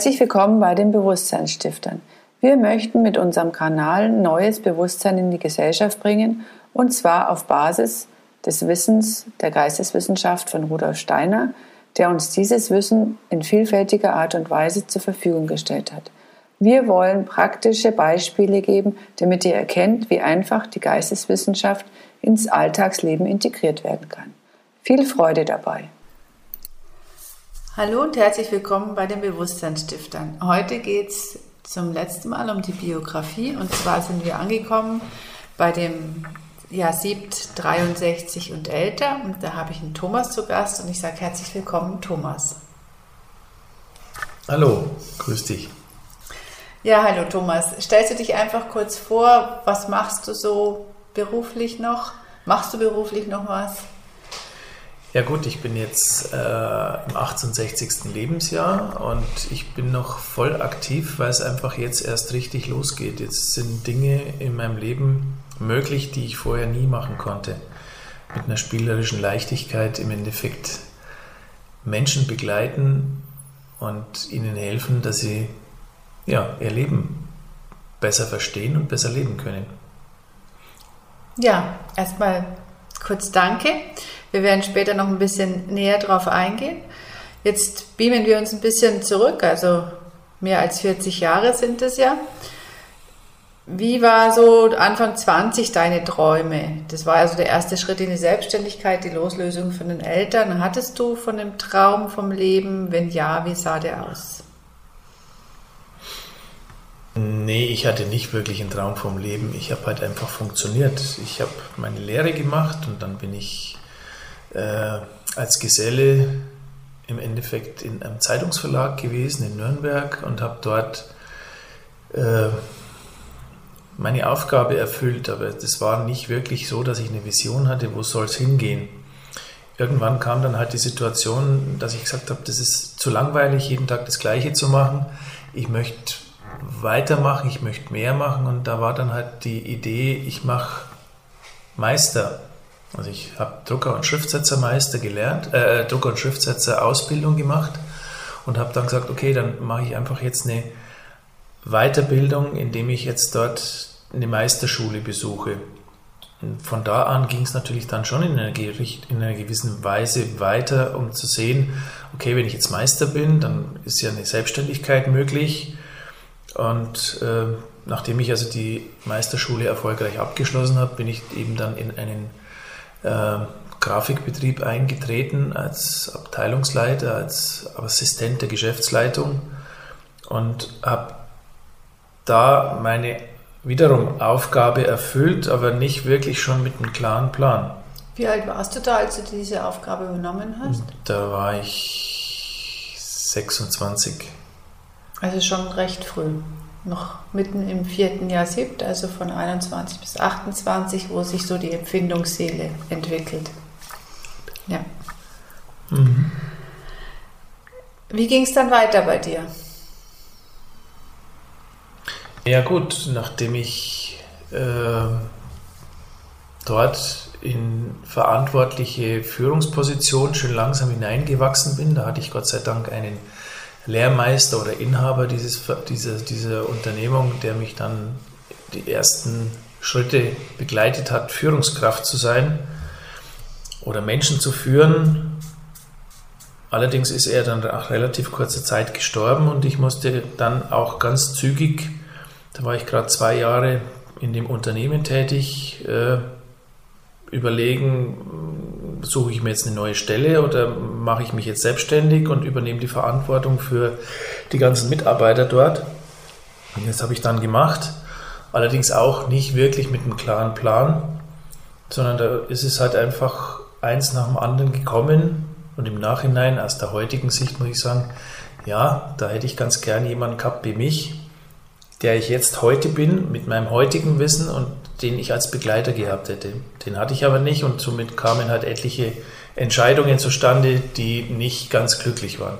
Herzlich willkommen bei den Bewusstseinsstiftern. Wir möchten mit unserem Kanal neues Bewusstsein in die Gesellschaft bringen und zwar auf Basis des Wissens der Geisteswissenschaft von Rudolf Steiner, der uns dieses Wissen in vielfältiger Art und Weise zur Verfügung gestellt hat. Wir wollen praktische Beispiele geben, damit ihr erkennt, wie einfach die Geisteswissenschaft ins Alltagsleben integriert werden kann. Viel Freude dabei! Hallo und herzlich willkommen bei den Bewusstseinsstiftern. Heute geht es zum letzten Mal um die Biografie und zwar sind wir angekommen bei dem Jahr Siebt 63 und älter und da habe ich einen Thomas zu Gast und ich sage herzlich willkommen Thomas. Hallo, grüß dich. Ja, hallo Thomas. Stellst du dich einfach kurz vor, was machst du so beruflich noch? Machst du beruflich noch was? Ja gut, ich bin jetzt äh, im 68. Lebensjahr und ich bin noch voll aktiv, weil es einfach jetzt erst richtig losgeht. Jetzt sind Dinge in meinem Leben möglich, die ich vorher nie machen konnte. Mit einer spielerischen Leichtigkeit im Endeffekt Menschen begleiten und ihnen helfen, dass sie ja, ihr Leben besser verstehen und besser leben können. Ja, erstmal kurz Danke. Wir werden später noch ein bisschen näher drauf eingehen. Jetzt beamen wir uns ein bisschen zurück, also mehr als 40 Jahre sind es ja. Wie war so Anfang 20 deine Träume? Das war also der erste Schritt in die Selbstständigkeit, die Loslösung von den Eltern. Hattest du von dem Traum vom Leben? Wenn ja, wie sah der aus? Nee, ich hatte nicht wirklich einen Traum vom Leben. Ich habe halt einfach funktioniert. Ich habe meine Lehre gemacht und dann bin ich äh, als Geselle im Endeffekt in einem Zeitungsverlag gewesen in Nürnberg und habe dort äh, meine Aufgabe erfüllt, aber das war nicht wirklich so, dass ich eine Vision hatte, wo soll es hingehen. Irgendwann kam dann halt die Situation, dass ich gesagt habe, das ist zu langweilig, jeden Tag das Gleiche zu machen. Ich möchte weitermachen, ich möchte mehr machen und da war dann halt die Idee, ich mache Meister also ich habe Drucker- und Schriftsetzermeister gelernt, äh, Drucker- und Schriftsetzer-Ausbildung gemacht und habe dann gesagt, okay, dann mache ich einfach jetzt eine Weiterbildung, indem ich jetzt dort eine Meisterschule besuche. Und von da an ging es natürlich dann schon in einer, in einer, gewissen Weise weiter, um zu sehen, okay, wenn ich jetzt Meister bin, dann ist ja eine Selbstständigkeit möglich. Und äh, nachdem ich also die Meisterschule erfolgreich abgeschlossen habe, bin ich eben dann in einen äh, Grafikbetrieb eingetreten als Abteilungsleiter, als Assistent der Geschäftsleitung und habe da meine wiederum Aufgabe erfüllt, aber nicht wirklich schon mit einem klaren Plan. Wie alt warst du da, als du diese Aufgabe übernommen hast? Da war ich 26. Also schon recht früh noch mitten im vierten Jahr siebt, also von 21 bis 28, wo sich so die Empfindungsseele entwickelt. Ja. Mhm. Wie ging es dann weiter bei dir? Ja gut, nachdem ich äh, dort in verantwortliche Führungspositionen schon langsam hineingewachsen bin, da hatte ich Gott sei Dank einen Lehrmeister oder Inhaber dieses, dieser, dieser Unternehmung, der mich dann die ersten Schritte begleitet hat, Führungskraft zu sein oder Menschen zu führen. Allerdings ist er dann nach relativ kurzer Zeit gestorben und ich musste dann auch ganz zügig, da war ich gerade zwei Jahre in dem Unternehmen tätig, äh, überlegen, suche ich mir jetzt eine neue Stelle oder mache ich mich jetzt selbstständig und übernehme die Verantwortung für die ganzen Mitarbeiter dort. Und das habe ich dann gemacht, allerdings auch nicht wirklich mit einem klaren Plan, sondern da ist es halt einfach eins nach dem anderen gekommen und im Nachhinein, aus der heutigen Sicht muss ich sagen, ja, da hätte ich ganz gern jemanden gehabt wie mich, der ich jetzt heute bin, mit meinem heutigen Wissen und den ich als Begleiter gehabt hätte. Den hatte ich aber nicht und somit kamen halt etliche Entscheidungen zustande, die nicht ganz glücklich waren.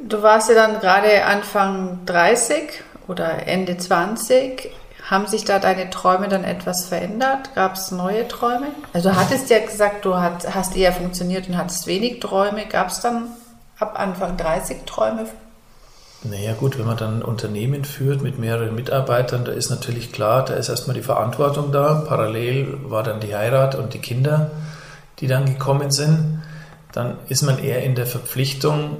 Du warst ja dann gerade Anfang 30 oder Ende 20. Haben sich da deine Träume dann etwas verändert? Gab es neue Träume? Also du hattest ja gesagt, du hast eher funktioniert und hattest wenig Träume. Gab es dann ab Anfang 30 Träume? Naja gut, wenn man dann ein Unternehmen führt mit mehreren Mitarbeitern, da ist natürlich klar, da ist erstmal die Verantwortung da. Parallel war dann die Heirat und die Kinder, die dann gekommen sind. Dann ist man eher in der Verpflichtung,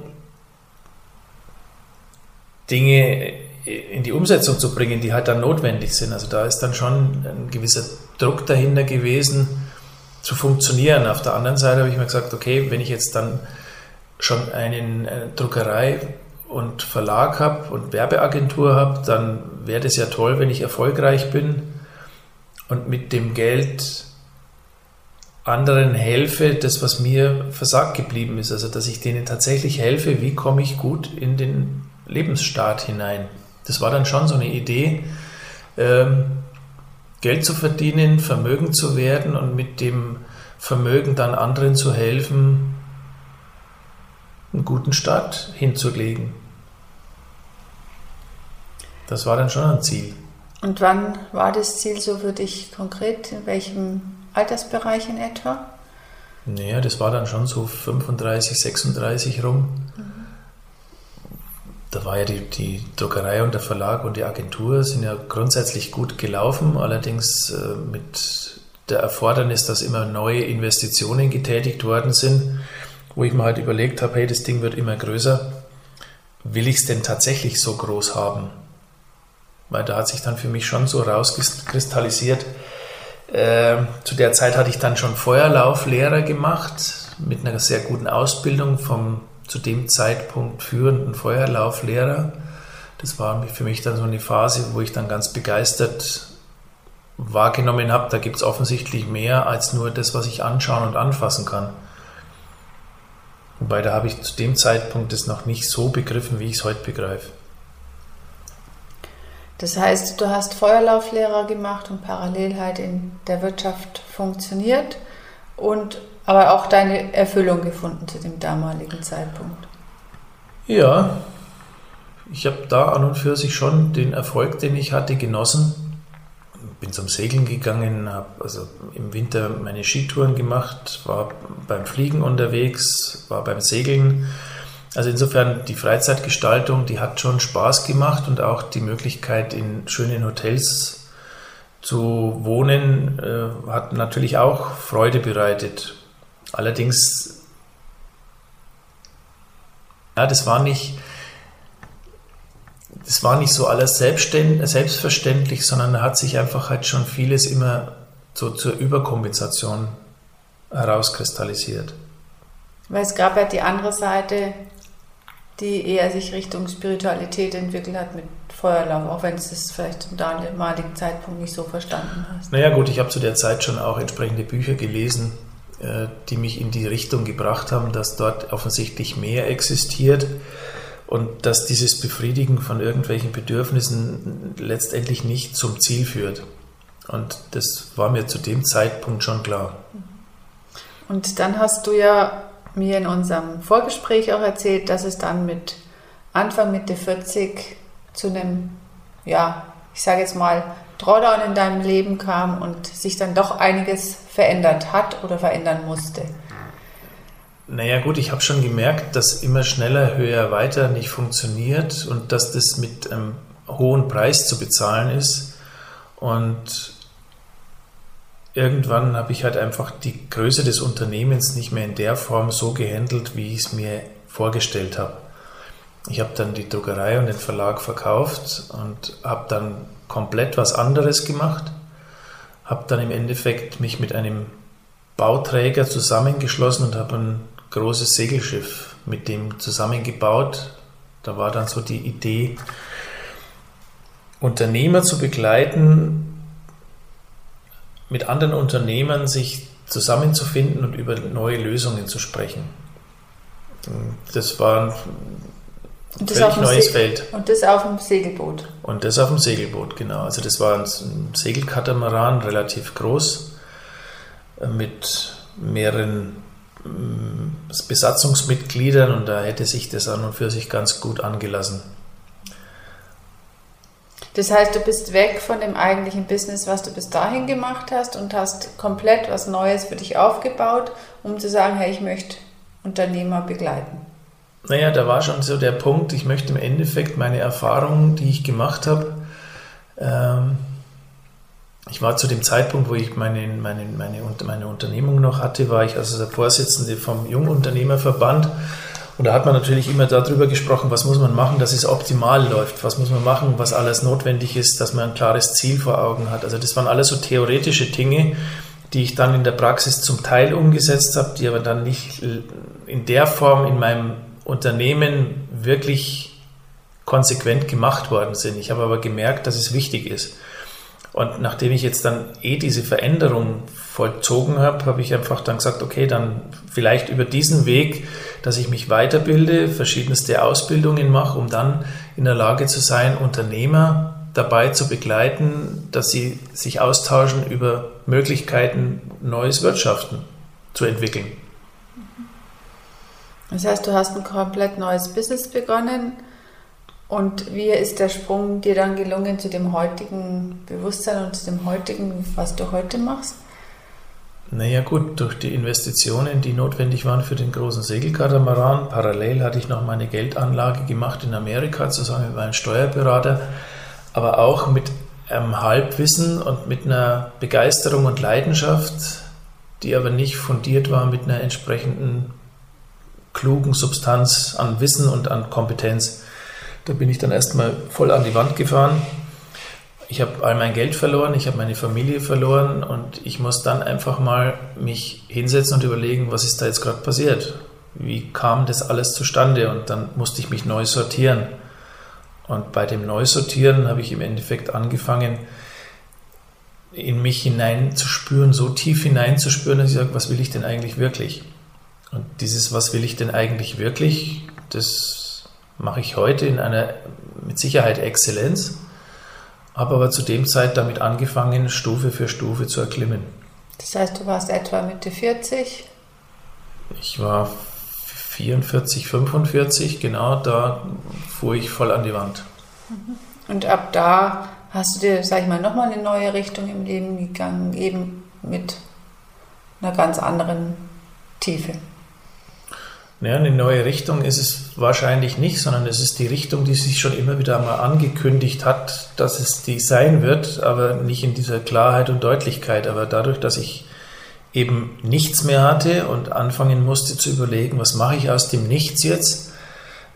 Dinge in die Umsetzung zu bringen, die halt dann notwendig sind. Also da ist dann schon ein gewisser Druck dahinter gewesen, zu funktionieren. Auf der anderen Seite habe ich mir gesagt, okay, wenn ich jetzt dann schon eine Druckerei und Verlag habe und Werbeagentur habe, dann wäre das ja toll, wenn ich erfolgreich bin und mit dem Geld anderen helfe, das, was mir versagt geblieben ist. Also, dass ich denen tatsächlich helfe, wie komme ich gut in den Lebensstaat hinein. Das war dann schon so eine Idee, ähm, Geld zu verdienen, Vermögen zu werden und mit dem Vermögen dann anderen zu helfen, einen guten Start hinzulegen. Das war dann schon ein Ziel. Und wann war das Ziel so für dich konkret? In welchem Altersbereich in etwa? Naja, das war dann schon so 35, 36 rum. Mhm. Da war ja die, die, Druckerei und der Verlag und die Agentur sind ja grundsätzlich gut gelaufen, allerdings äh, mit der Erfordernis, dass immer neue Investitionen getätigt worden sind, wo ich mir halt überlegt habe, hey, das Ding wird immer größer. Will ich es denn tatsächlich so groß haben? Weil da hat sich dann für mich schon so rauskristallisiert. Äh, zu der Zeit hatte ich dann schon Feuerlauflehrer gemacht mit einer sehr guten Ausbildung vom zu dem Zeitpunkt führenden Feuerlauflehrer. Das war für mich dann so eine Phase, wo ich dann ganz begeistert wahrgenommen habe, da gibt es offensichtlich mehr als nur das, was ich anschauen und anfassen kann. Wobei da habe ich zu dem Zeitpunkt das noch nicht so begriffen, wie ich es heute begreife. Das heißt, du hast Feuerlauflehrer gemacht und parallel halt in der Wirtschaft funktioniert und aber auch deine Erfüllung gefunden zu dem damaligen Zeitpunkt. Ja, ich habe da an und für sich schon den Erfolg, den ich hatte, genossen. Bin zum Segeln gegangen, habe also im Winter meine Skitouren gemacht, war beim Fliegen unterwegs, war beim Segeln also insofern die Freizeitgestaltung, die hat schon Spaß gemacht und auch die Möglichkeit in schönen Hotels zu wohnen, äh, hat natürlich auch Freude bereitet. Allerdings, ja, das war nicht, das war nicht so alles selbstverständlich, sondern da hat sich einfach halt schon vieles immer so zur Überkompensation herauskristallisiert. Weil es gab ja die andere Seite, die eher sich Richtung Spiritualität entwickelt hat mit Feuerlauf, auch wenn du es vielleicht zum damaligen Zeitpunkt nicht so verstanden hast. Naja gut, ich habe zu der Zeit schon auch entsprechende Bücher gelesen, äh, die mich in die Richtung gebracht haben, dass dort offensichtlich mehr existiert und dass dieses Befriedigen von irgendwelchen Bedürfnissen letztendlich nicht zum Ziel führt. Und das war mir zu dem Zeitpunkt schon klar. Und dann hast du ja mir in unserem Vorgespräch auch erzählt, dass es dann mit Anfang Mitte 40 zu einem, ja, ich sage jetzt mal, Drawdown in deinem Leben kam und sich dann doch einiges verändert hat oder verändern musste. Naja gut, ich habe schon gemerkt, dass immer schneller, höher, weiter nicht funktioniert und dass das mit einem hohen Preis zu bezahlen ist. Und irgendwann habe ich halt einfach die Größe des Unternehmens nicht mehr in der Form so gehandelt, wie ich es mir vorgestellt habe. Ich habe dann die Druckerei und den Verlag verkauft und habe dann komplett was anderes gemacht. Habe dann im Endeffekt mich mit einem Bauträger zusammengeschlossen und habe ein großes Segelschiff mit dem zusammengebaut. Da war dann so die Idee, Unternehmer zu begleiten, mit anderen Unternehmern sich zusammenzufinden und über neue Lösungen zu sprechen. Das war ein völlig neues Se Feld. Und das auf dem Segelboot. Und das auf dem Segelboot, genau. Also das war ein Segelkatamaran, relativ groß, äh, mit mehreren Besatzungsmitgliedern und da hätte sich das an und für sich ganz gut angelassen. Das heißt, du bist weg von dem eigentlichen Business, was du bis dahin gemacht hast und hast komplett was Neues für dich aufgebaut, um zu sagen, hey, ich möchte Unternehmer begleiten. Naja, da war schon so der Punkt, ich möchte im Endeffekt meine Erfahrungen, die ich gemacht habe, ähm, ich war zu dem Zeitpunkt, wo ich meine, meine, meine, meine Unternehmung noch hatte, war ich also der Vorsitzende vom Jungunternehmerverband. Und da hat man natürlich immer darüber gesprochen, was muss man machen, dass es optimal läuft, was muss man machen, was alles notwendig ist, dass man ein klares Ziel vor Augen hat. Also das waren alles so theoretische Dinge, die ich dann in der Praxis zum Teil umgesetzt habe, die aber dann nicht in der Form in meinem Unternehmen wirklich konsequent gemacht worden sind. Ich habe aber gemerkt, dass es wichtig ist. Und nachdem ich jetzt dann eh diese Veränderung vollzogen habe, habe ich einfach dann gesagt, okay, dann vielleicht über diesen Weg, dass ich mich weiterbilde, verschiedenste Ausbildungen mache, um dann in der Lage zu sein, Unternehmer dabei zu begleiten, dass sie sich austauschen über Möglichkeiten, neues Wirtschaften zu entwickeln. Das heißt, du hast ein komplett neues Business begonnen und wie ist der Sprung dir dann gelungen zu dem heutigen Bewusstsein und zu dem heutigen, was du heute machst? Naja gut, durch die Investitionen, die notwendig waren für den großen Segelkatamaran, parallel hatte ich noch meine Geldanlage gemacht in Amerika zusammen mit meinem Steuerberater, aber auch mit einem Halbwissen und mit einer Begeisterung und Leidenschaft, die aber nicht fundiert war mit einer entsprechenden klugen Substanz an Wissen und an Kompetenz. Da bin ich dann erstmal voll an die Wand gefahren. Ich habe all mein Geld verloren, ich habe meine Familie verloren und ich muss dann einfach mal mich hinsetzen und überlegen, was ist da jetzt gerade passiert? Wie kam das alles zustande? Und dann musste ich mich neu sortieren. Und bei dem Neusortieren habe ich im Endeffekt angefangen, in mich hineinzuspüren, so tief hineinzuspüren, dass ich sage, was will ich denn eigentlich wirklich? Und dieses, was will ich denn eigentlich wirklich, das mache ich heute in einer mit Sicherheit Exzellenz, habe aber zu dem Zeit damit angefangen, Stufe für Stufe zu erklimmen. Das heißt, du warst etwa Mitte 40? Ich war 44, 45, genau, da fuhr ich voll an die Wand. Mhm. Und ab da hast du dir, sag ich mal, nochmal eine neue Richtung im Leben gegangen, eben mit einer ganz anderen Tiefe. Ja, eine neue Richtung ist es wahrscheinlich nicht, sondern es ist die Richtung, die sich schon immer wieder mal angekündigt hat, dass es die sein wird, aber nicht in dieser Klarheit und Deutlichkeit. Aber dadurch, dass ich eben nichts mehr hatte und anfangen musste zu überlegen, was mache ich aus dem Nichts jetzt,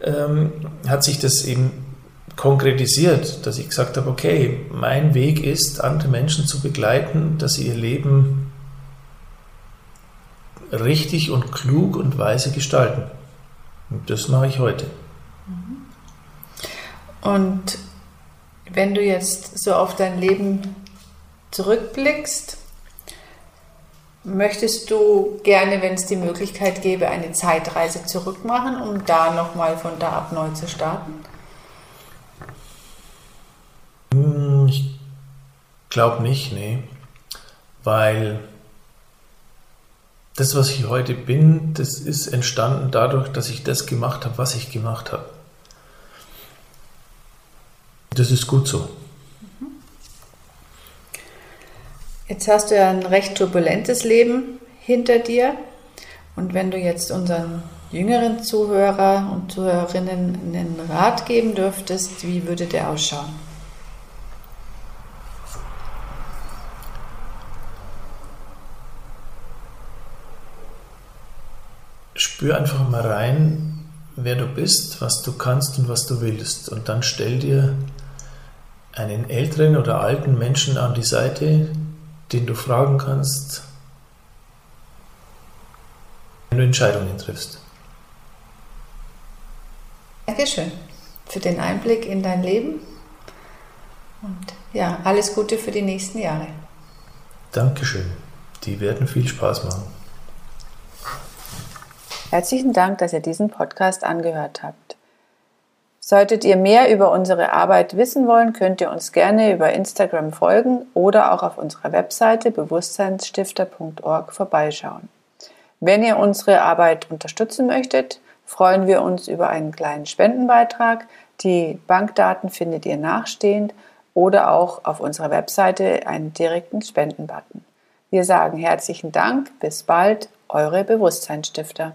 ähm, hat sich das eben konkretisiert, dass ich gesagt habe, okay, mein Weg ist, andere Menschen zu begleiten, dass sie ihr Leben richtig und klug und weise gestalten. Und das mache ich heute. Und wenn du jetzt so auf dein Leben zurückblickst, möchtest du gerne, wenn es die Möglichkeit gäbe, eine Zeitreise zurückmachen, um da nochmal von da ab neu zu starten? Hm, ich glaube nicht, nee. Weil das, was ich heute bin, das ist entstanden dadurch, dass ich das gemacht habe, was ich gemacht habe. Das ist gut so. Jetzt hast du ja ein recht turbulentes Leben hinter dir. Und wenn du jetzt unseren jüngeren Zuhörer und Zuhörerinnen einen Rat geben dürftest, wie würde der ausschauen? Spür einfach mal rein, wer du bist, was du kannst und was du willst. Und dann stell dir einen älteren oder alten Menschen an die Seite, den du fragen kannst, wenn du Entscheidungen triffst. Dankeschön für den Einblick in dein Leben und ja, alles Gute für die nächsten Jahre. Dankeschön. Die werden viel Spaß machen. Herzlichen Dank, dass ihr diesen Podcast angehört habt. Solltet ihr mehr über unsere Arbeit wissen wollen, könnt ihr uns gerne über Instagram folgen oder auch auf unserer Webseite bewusstseinsstifter.org vorbeischauen. Wenn ihr unsere Arbeit unterstützen möchtet, freuen wir uns über einen kleinen Spendenbeitrag. Die Bankdaten findet ihr nachstehend oder auch auf unserer Webseite einen direkten Spendenbutton. Wir sagen herzlichen Dank, bis bald, eure Bewusstseinsstifter.